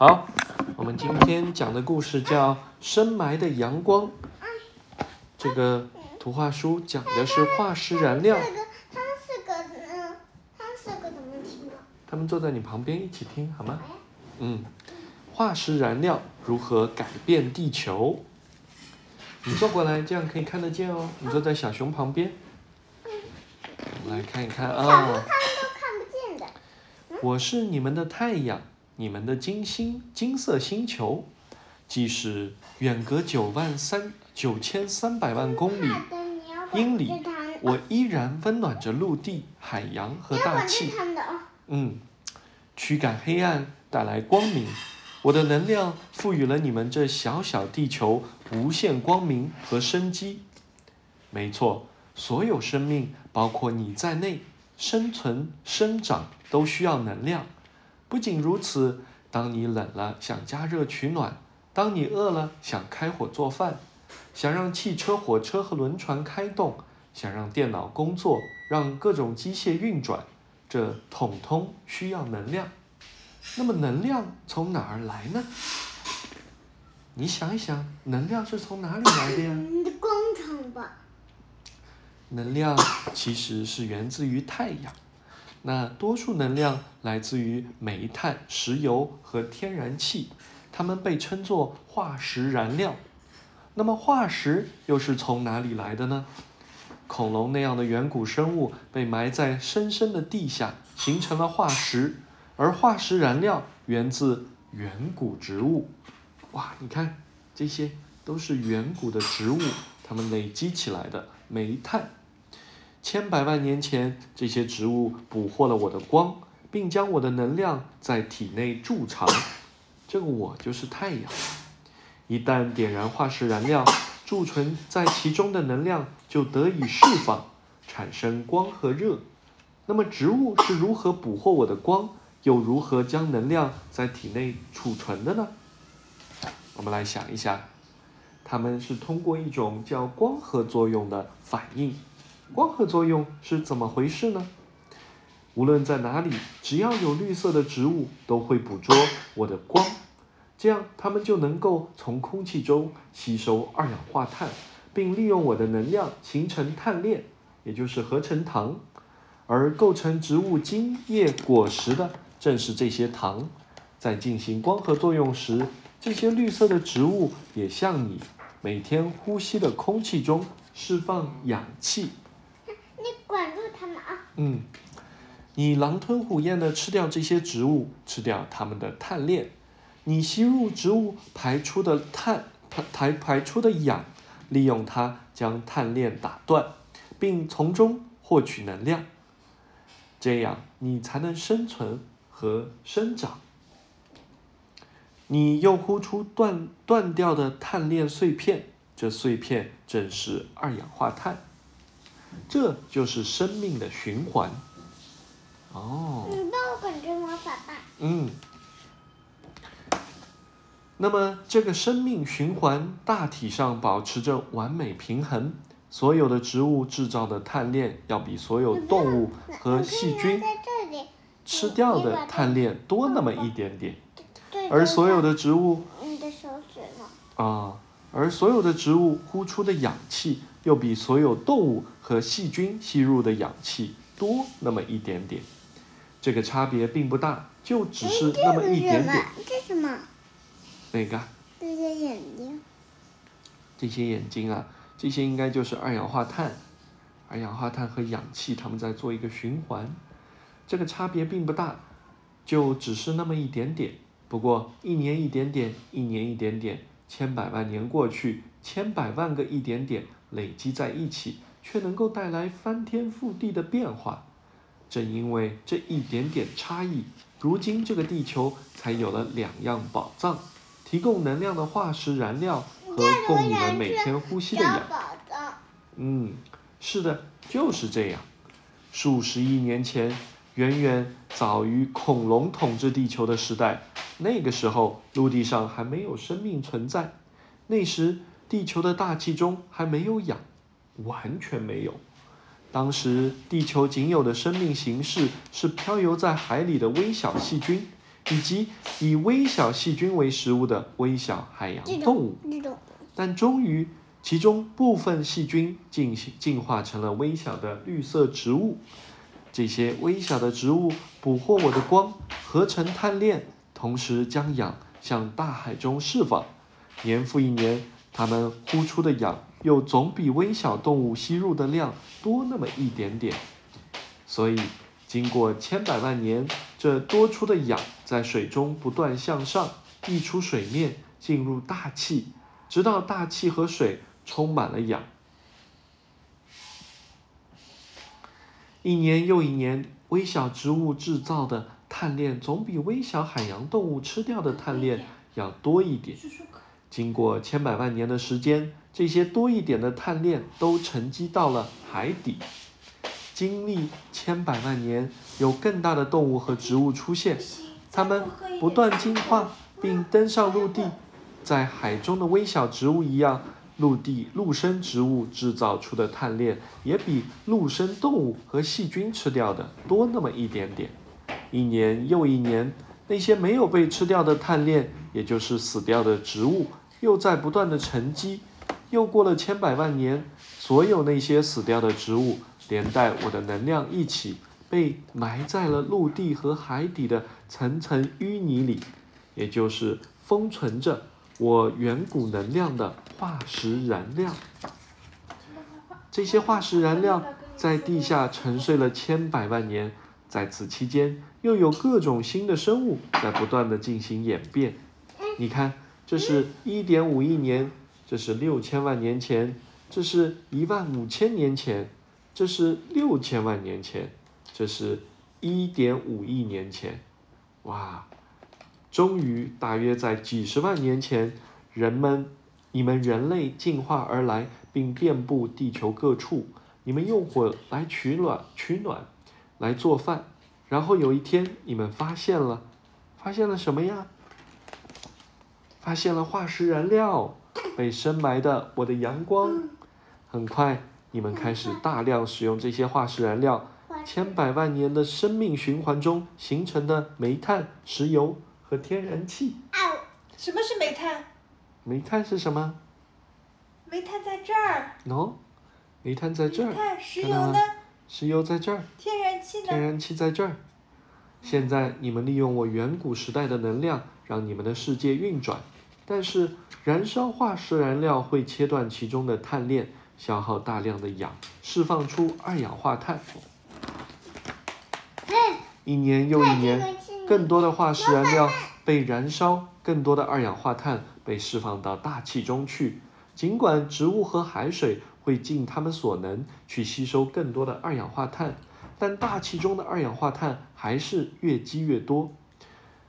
好，我们今天讲的故事叫《深埋的阳光》。这个图画书讲的是化石燃料。这个他们四个，嗯，他们四个怎么听的？他们坐在你旁边一起听好吗？嗯，化石燃料如何改变地球？你坐过来，这样可以看得见哦。你坐在小熊旁边，我们来看一看小熊啊。他们都看不见的。我是你们的太阳，你们的金星，金色星球。即使远隔九万三九千三百万公里英里，我依然温暖着陆地、海洋和大气。嗯，驱赶黑暗，带来光明。我的能量赋予了你们这小小地球无限光明和生机。没错，所有生命，包括你在内，生存、生长都需要能量。不仅如此，当你冷了想加热取暖，当你饿了想开火做饭，想让汽车、火车和轮船开动，想让电脑工作，让各种机械运转，这统统需要能量。那么能量从哪儿来呢？你想一想，能量是从哪里来的呀？你的工厂吧，能量其实是源自于太阳，那多数能量来自于煤炭、石油和天然气，它们被称作化石燃料。那么化石又是从哪里来的呢？恐龙那样的远古生物被埋在深深的地下，形成了化石，而化石燃料源自远古植物。哇，你看，这些都是远古的植物，它们累积起来的煤炭。千百万年前，这些植物捕获了我的光，并将我的能量在体内贮藏。这个我就是太阳。一旦点燃化石燃料，贮存在其中的能量就得以释放，产生光和热。那么植物是如何捕获我的光，又如何将能量在体内储存的呢？我们来想一想，它们是通过一种叫光合作用的反应。光合作用是怎么回事呢？无论在哪里，只要有绿色的植物，都会捕捉我的光，这样它们就能够从空气中吸收二氧化碳，并利用我的能量形成碳链，也就是合成糖。而构成植物茎叶果实的正是这些糖。在进行光合作用时，这些绿色的植物也像你每天呼吸的空气中释放氧气。嗯，你狼吞虎咽的吃掉这些植物，吃掉它们的碳链，你吸入植物排出的碳排排排出的氧，利用它将碳链打断，并从中获取能量，这样你才能生存和生长。你又呼出断断掉的碳链碎片，这碎片正是二氧化碳。这就是生命的循环。哦，你帮我管制魔法吧。嗯。那么这个生命循环大体上保持着完美平衡。所有的植物制造的碳链要比所有动物和细菌吃掉的碳链多那么一点点，而所有的的植物你的手指呢？啊，而所有的植物呼出的氧气又比所有动物和细菌吸入的氧气多那么一点点。这个差别并不大，就只是那么一点点。这是什么？哪个？这些眼睛。这些眼睛啊，这些应该就是二氧化碳。二氧化碳和氧气，它们在做一个循环。这个差别并不大，就只是那么一点点。不过一年一点点，一年一点点，千百万年过去，千百万个一点点累积在一起，却能够带来翻天覆地的变化。正因为这一点点差异，如今这个地球才有了两样宝藏：提供能量的化石燃料和供你们每天呼吸的氧。嗯，是的，就是这样。数十亿年前，远远早于恐龙统治地球的时代，那个时候陆地上还没有生命存在。那时，地球的大气中还没有氧，完全没有。当时，地球仅有的生命形式是漂游在海里的微小细菌，以及以微小细菌为食物的微小海洋动物但终于，其中部分细菌进行进化成了微小的绿色植物。这些微小的植物捕获我的光，合成碳链，同时将氧向大海中释放。年复一年，它们呼出的氧又总比微小动物吸入的量多那么一点点。所以，经过千百万年，这多出的氧在水中不断向上溢出水面，进入大气，直到大气和水充满了氧。一年又一年，微小植物制造的碳链总比微小海洋动物吃掉的碳链要多一点。经过千百万年的时间，这些多一点的碳链都沉积到了海底。经历千百万年，有更大的动物和植物出现，它们不断进化并登上陆地。在海中的微小植物一样，陆地陆生植物制造出的碳链也比陆生动物和细菌吃掉的多那么一点点。一年又一年，那些没有被吃掉的碳链，也就是死掉的植物，又在不断的沉积。又过了千百万年，所有那些死掉的植物，连带我的能量一起，被埋在了陆地和海底的层层淤泥里，也就是封存着我远古能量的化石燃料。这些化石燃料在地下沉睡了千百万年，在此期间，又有各种新的生物在不断的进行演变。你看，这是一点五亿年，这是六千万年前，这是一万五千年前，这是六千万年前，这是一点五亿年前。哇！终于，大约在几十万年前，人们，你们人类进化而来，并遍布地球各处。你们用火来取暖，取暖，来做饭。然后有一天，你们发现了，发现了什么呀？发现了化石燃料，被深埋的我的阳光。很快，你们开始大量使用这些化石燃料。千百万年的生命循环中形成的煤炭、石油和天然气。啊什么是煤炭？煤炭是什么？煤炭在这儿。喏、煤炭在这儿。煤炭，石油呢？石油在这儿，天然气呢？天然气在这儿。现在你们利用我远古时代的能量，让你们的世界运转。但是，燃烧化石燃料会切断其中的碳链，消耗大量的氧，释放出二氧化碳。一年又一年，更多的化石燃料被燃烧，更多的二氧化碳被释放到大气中去。尽管植物和海水会尽他们所能去吸收更多的二氧化碳，但大气中的二氧化碳还是越积越多。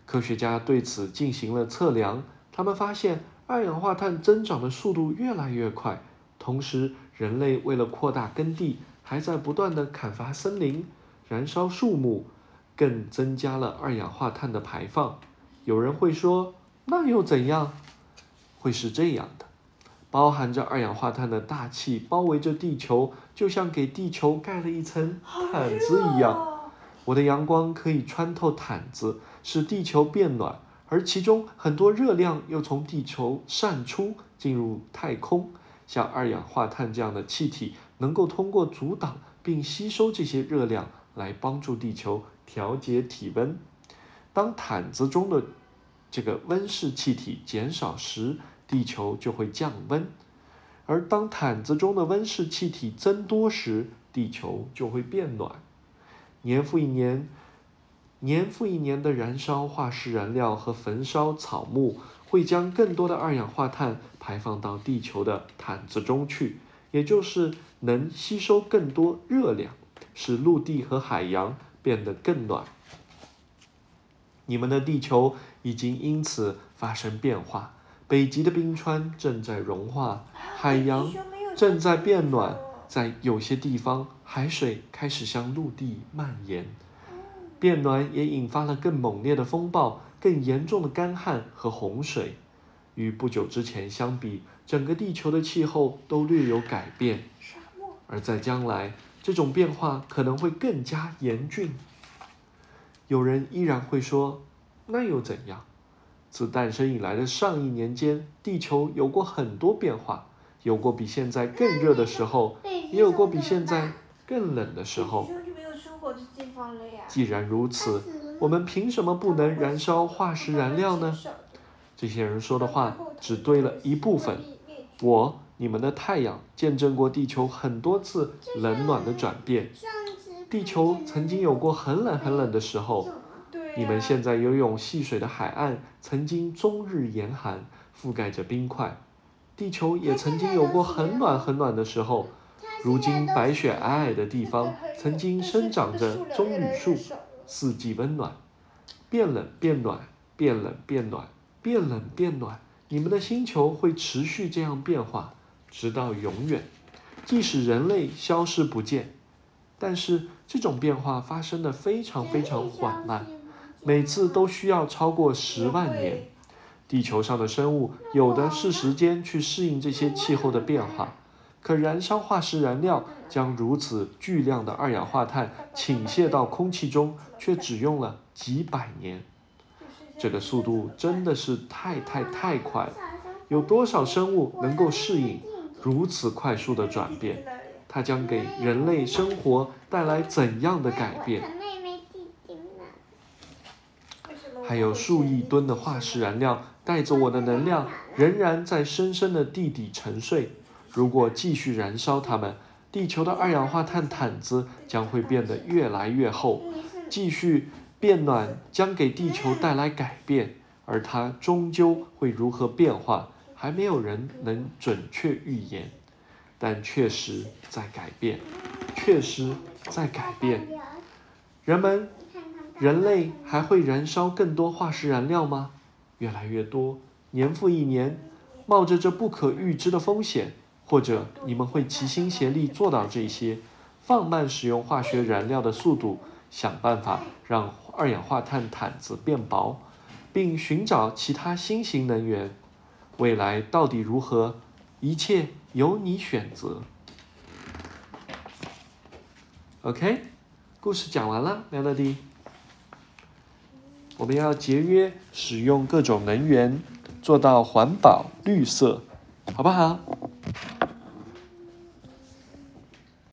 科学家对此进行了测量，他们发现二氧化碳增长的速度越来越快。同时，人类为了扩大耕地，还在不断地砍伐森林、燃烧树木，更增加了二氧化碳的排放。有人会说，那又怎样？会是这样的。包含着二氧化碳的大气包围着地球，就像给地球盖了一层毯子一样。我的阳光可以穿透毯子，使地球变暖，而其中很多热量又从地球散出，进入太空。像二氧化碳这样的气体，能够通过阻挡并吸收这些热量，来帮助地球调节体温。当毯子中的这个温室气体减少时，地球就会降温；而当毯子中的温室气体增多时，地球就会变暖。年复一年，年复一年的燃烧化石燃料和焚烧草木，会将更多的二氧化碳排放到地球的毯子中去，也就是能吸收更多热量，使陆地和海洋变得更暖。你们的地球已经因此发生变化，北极的冰川正在融化，海洋正在变暖，在有些地方，海水开始向陆地蔓延。变暖也引发了更猛烈的风暴、更严重的干旱和洪水。与不久之前相比，整个地球的气候都略有改变，而在将来，这种变化可能会更加严峻。有人依然会说：“那又怎样？自诞生以来的上亿年间，地球有过很多变化，有过比现在更热的时候，也有过比现在更冷的时候。既然如此，我们凭什么不能燃烧化石燃料呢？这些人说的话只对了一部分。我，你们的太阳，见证过地球很多次冷暖的转变。地球曾经有过很冷很冷的时候。你们现在游泳戏水的海岸，曾经终日严寒，覆盖着冰块。地球也曾经有过很暖很暖的时候。如今白雪皑皑的地方，曾经生长着棕榈树，四季温暖。变冷变暖，变冷变暖，变冷变暖。你们的星球会持续这样变化，直到永远，即使人类消失不见。但是这种变化发生的非常非常缓慢。每次都需要超过十万年，地球上的生物有的是时间去适应这些气候的变化，可燃烧化石燃料将如此巨量的二氧化碳倾泻到空气中，却只用了几百年。这个速度真的是太太太快了，有多少生物能够适应如此快速的转变？它将给人类生活带来怎样的改变？还有数亿吨的化石燃料带着我的能量，仍然在深深的地底沉睡。如果继续燃烧它们，地球的二氧化碳毯子将会变得越来越厚。继续变暖将给地球带来改变，而它终究会如何变化，还没有人能准确预言。但确实在改变，确实在改变。人们。人类还会燃烧更多化石燃料吗？越来越多，年复一年，冒着这不可预知的风险，或者你们会齐心协力做到这些，放慢使用化学燃料的速度，想办法让二氧化碳毯子变薄，并寻找其他新型能源。未来到底如何？一切由你选择。OK，故事讲完了，Melody。我们要节约使用各种能源，做到环保绿色，好不好？